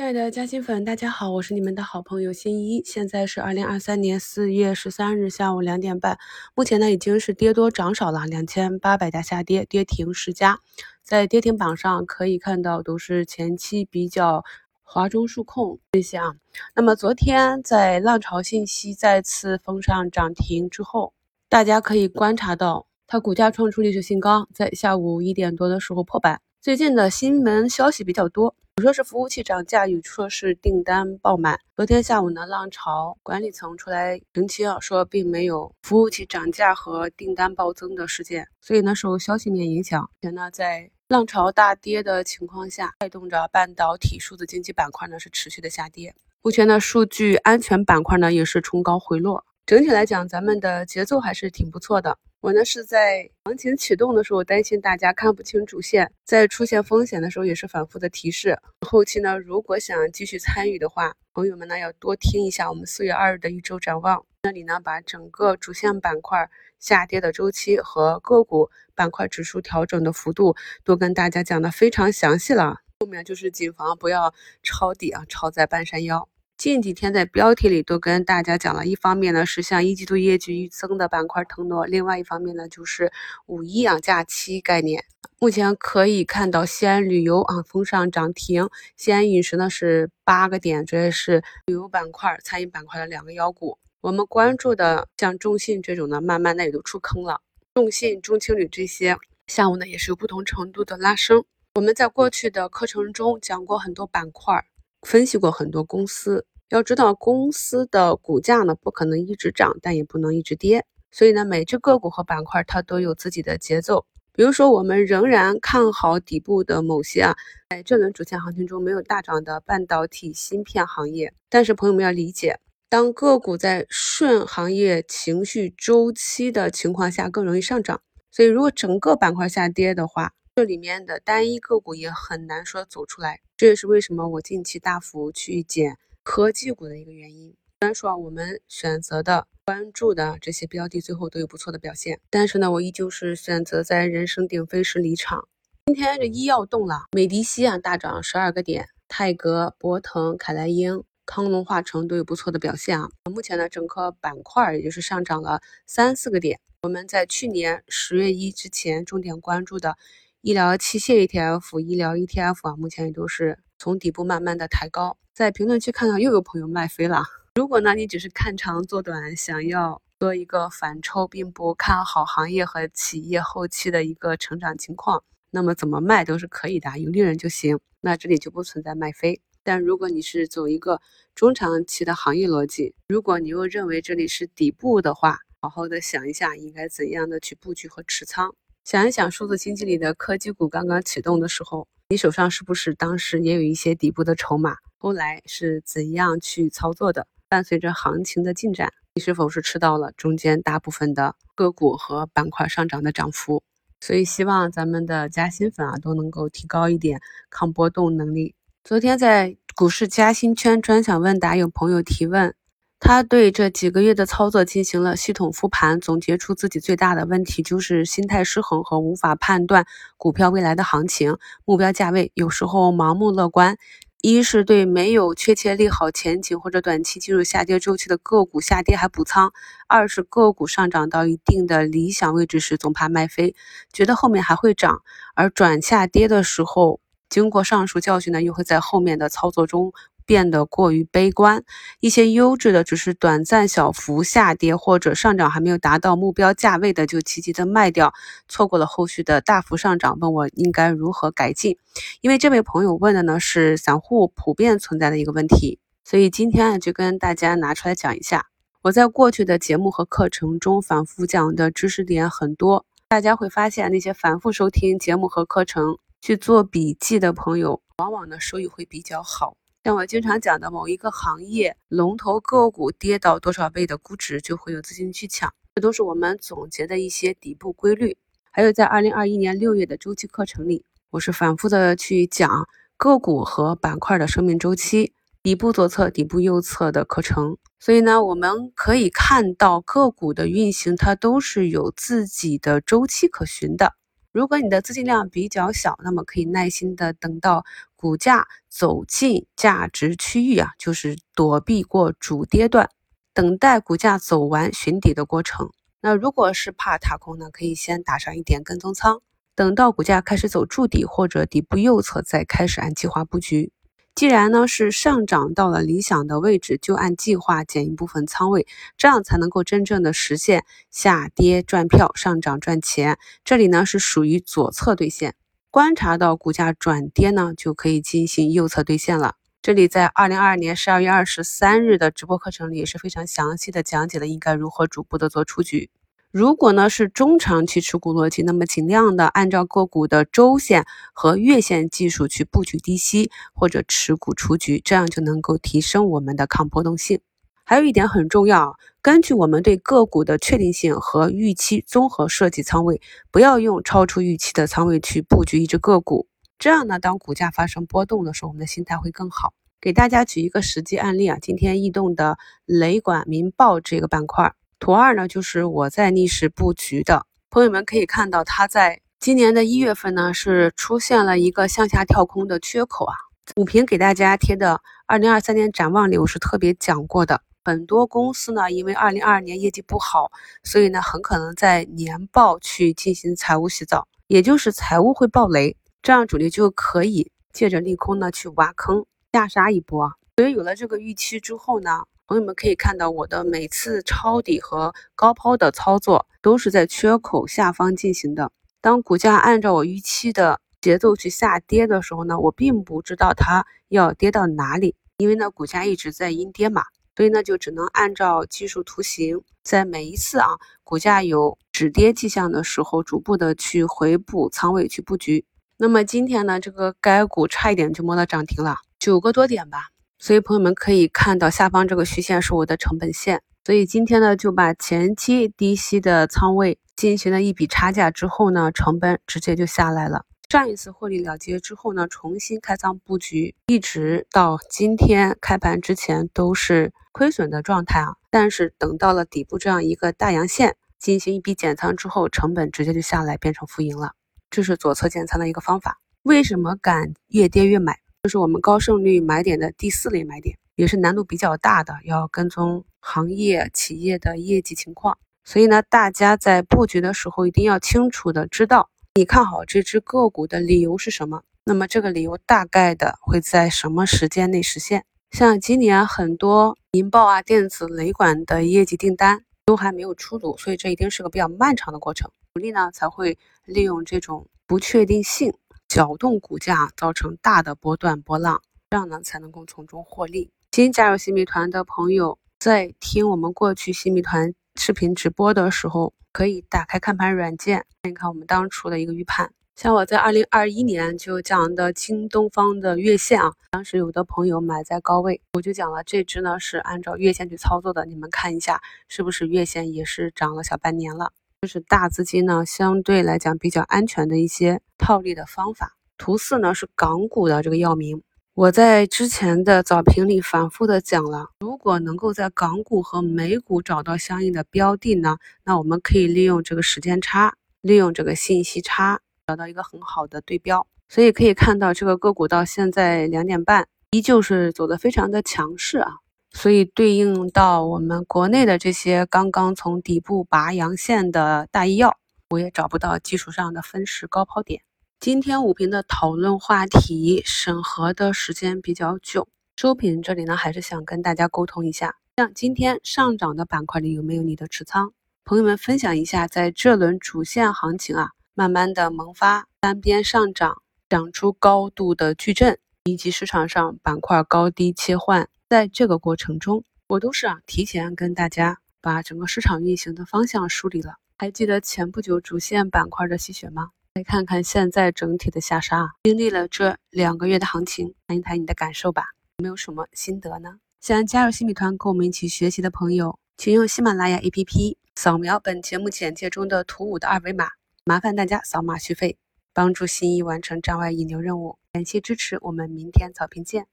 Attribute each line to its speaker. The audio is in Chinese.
Speaker 1: 亲爱的嘉兴粉，大家好，我是你们的好朋友新一。现在是二零二三年四月十三日下午两点半，目前呢已经是跌多涨少了，两千八百家下跌，跌停十家。在跌停榜上可以看到，都是前期比较华中数控这些啊。那么昨天在浪潮信息再次封上涨停之后，大家可以观察到，它股价创出历史新高，在下午一点多的时候破板。最近的新闻消息比较多。有说是服务器涨价，有说是订单爆满。昨天下午呢，浪潮管理层出来澄清啊，说并没有服务器涨价和订单暴增的事件。所以呢，受消息面影响，且呢，在浪潮大跌的情况下，带动着半导体、数字经济板块呢是持续的下跌。目前呢，数据安全板块呢也是冲高回落。整体来讲，咱们的节奏还是挺不错的。我呢是在行情启动的时候担心大家看不清主线，在出现风险的时候也是反复的提示。后期呢，如果想继续参与的话，朋友们呢要多听一下我们四月二日的一周展望，那里呢把整个主线板块下跌的周期和个股板块指数调整的幅度都跟大家讲的非常详细了。后面就是谨防不要抄底啊，抄在半山腰。近几天在标题里都跟大家讲了，一方面呢是像一季度业绩预增的板块腾挪，另外一方面呢就是五一啊假期概念。目前可以看到西安旅游啊封上涨停，西安饮食呢是八个点，这也是旅游板块、餐饮板块的两个妖股。我们关注的像中信这种呢，慢慢的也都出坑了。中信、中青旅这些下午呢也是有不同程度的拉升。我们在过去的课程中讲过很多板块，分析过很多公司。要知道，公司的股价呢不可能一直涨，但也不能一直跌，所以呢，每只个股和板块它都有自己的节奏。比如说，我们仍然看好底部的某些啊，在这轮主线行情中没有大涨的半导体芯片行业。但是朋友们要理解，当个股在顺行业情绪周期的情况下，更容易上涨。所以，如果整个板块下跌的话，这里面的单一个股也很难说走出来。这也是为什么我近期大幅去减。科技股的一个原因，虽然说啊，我们选择的、关注的这些标的最后都有不错的表现，但是呢，我依旧是选择在人声鼎沸时离场。今天这医药动了，美的西啊大涨十二个点，泰格、博腾、凯莱英、康龙化成都有不错的表现啊。目前呢，整个板块也就是上涨了三四个点。我们在去年十月一之前重点关注的医疗器械 ETF、医疗 ETF 啊，目前也都是从底部慢慢的抬高。在评论区看到又有朋友卖飞了。如果呢，你只是看长做短，想要做一个反抽，并不看好行业和企业后期的一个成长情况，那么怎么卖都是可以的，有利润就行。那这里就不存在卖飞。但如果你是走一个中长期的行业逻辑，如果你又认为这里是底部的话，好好的想一下应该怎样的去布局和持仓。想一想数字经济里的科技股刚刚启动的时候，你手上是不是当时也有一些底部的筹码？后来是怎样去操作的？伴随着行情的进展，你是否是吃到了中间大部分的个股和板块上涨的涨幅？所以希望咱们的加薪粉啊都能够提高一点抗波动能力。昨天在股市加薪圈专享问答，有朋友提问，他对这几个月的操作进行了系统复盘，总结出自己最大的问题就是心态失衡和无法判断股票未来的行情目标价位，有时候盲目乐观。一是对没有确切利好前景或者短期进入下跌周期的个股下跌还补仓；二是个股上涨到一定的理想位置时，总怕卖飞，觉得后面还会涨，而转下跌的时候，经过上述教训呢，又会在后面的操作中。变得过于悲观，一些优质的只是短暂小幅下跌或者上涨还没有达到目标价位的，就积极的卖掉，错过了后续的大幅上涨。问我应该如何改进？因为这位朋友问的呢是散户普遍存在的一个问题，所以今天啊就跟大家拿出来讲一下。我在过去的节目和课程中反复讲的知识点很多，大家会发现那些反复收听节目和课程去做笔记的朋友，往往呢收益会比较好。像我经常讲的某一个行业龙头个股跌到多少倍的估值，就会有资金去抢，这都是我们总结的一些底部规律。还有在二零二一年六月的周期课程里，我是反复的去讲个股和板块的生命周期，底部左侧、底部右侧的课程。所以呢，我们可以看到个股的运行，它都是有自己的周期可循的。如果你的资金量比较小，那么可以耐心的等到股价走进价值区域啊，就是躲避过主跌段，等待股价走完寻底的过程。那如果是怕踏空呢，可以先打上一点跟踪仓，等到股价开始走筑底或者底部右侧，再开始按计划布局。既然呢是上涨到了理想的位置，就按计划减一部分仓位，这样才能够真正的实现下跌赚票，上涨赚钱。这里呢是属于左侧兑现，观察到股价转跌呢，就可以进行右侧兑现了。这里在二零二二年十二月二十三日的直播课程里也是非常详细的讲解了应该如何逐步的做出局。如果呢是中长期持股逻辑，那么尽量的按照个股的周线和月线技术去布局低吸或者持股出局，这样就能够提升我们的抗波动性。还有一点很重要，根据我们对个股的确定性和预期综合设计仓位，不要用超出预期的仓位去布局一只个股。这样呢，当股价发生波动的时候，我们的心态会更好。给大家举一个实际案例啊，今天异动的雷管民爆这个板块。图二呢，就是我在逆势布局的朋友们可以看到，它在今年的一月份呢是出现了一个向下跳空的缺口啊。五评给大家贴的二零二三年展望里，我是特别讲过的。很多公司呢，因为二零二二年业绩不好，所以呢，很可能在年报去进行财务洗澡，也就是财务会爆雷，这样主力就可以借着利空呢去挖坑下杀一波。所以有了这个预期之后呢。朋友们可以看到，我的每次抄底和高抛的操作都是在缺口下方进行的。当股价按照我预期的节奏去下跌的时候呢，我并不知道它要跌到哪里，因为呢股价一直在阴跌嘛，所以呢就只能按照技术图形，在每一次啊股价有止跌迹象的时候，逐步的去回补仓位去布局。那么今天呢，这个该股差一点就摸到涨停了，九个多点吧。所以朋友们可以看到下方这个虚线是我的成本线，所以今天呢就把前期低吸的仓位进行了一笔差价之后呢，成本直接就下来了。上一次获利了结之后呢，重新开仓布局，一直到今天开盘之前都是亏损的状态啊。但是等到了底部这样一个大阳线进行一笔减仓之后，成本直接就下来变成负盈了。这是左侧减仓的一个方法。为什么敢越跌越买？这是我们高胜率买点的第四类买点，也是难度比较大的，要跟踪行业企业的业绩情况。所以呢，大家在布局的时候一定要清楚的知道你看好这只个股的理由是什么。那么这个理由大概的会在什么时间内实现？像今年很多银报啊、电子雷管的业绩订单都还没有出炉，所以这一定是个比较漫长的过程。主力呢才会利用这种不确定性。搅动股价，造成大的波段波浪，这样呢才能够从中获利。新加入新米团的朋友，在听我们过去新米团视频直播的时候，可以打开看盘软件，看一看我们当初的一个预判。像我在二零二一年就讲的京东方的月线啊，当时有的朋友买在高位，我就讲了这只呢是按照月线去操作的，你们看一下是不是月线也是涨了小半年了。这是大资金呢相对来讲比较安全的一些套利的方法。图四呢是港股的这个药名，我在之前的早评里反复的讲了，如果能够在港股和美股找到相应的标的呢，那我们可以利用这个时间差，利用这个信息差，找到一个很好的对标。所以可以看到这个个股到现在两点半，依旧是走的非常的强势啊。所以对应到我们国内的这些刚刚从底部拔阳线的大医药，我也找不到技术上的分时高抛点。今天五评的讨论话题审核的时间比较久，收评这里呢还是想跟大家沟通一下，像今天上涨的板块里有没有你的持仓？朋友们分享一下，在这轮主线行情啊，慢慢的萌发单边上涨，长出高度的矩阵，以及市场上板块高低切换。在这个过程中，我都是啊提前跟大家把整个市场运行的方向梳理了。还记得前不久主线板块的吸血吗？来看看现在整体的下杀，经历了这两个月的行情，谈一谈你的感受吧，有没有什么心得呢？想加入新米团跟我们一起学习的朋友，请用喜马拉雅 APP 扫描本节目简介中的图五的二维码，麻烦大家扫码续费，帮助新一完成站外引流任务。感谢支持，我们明天早评见。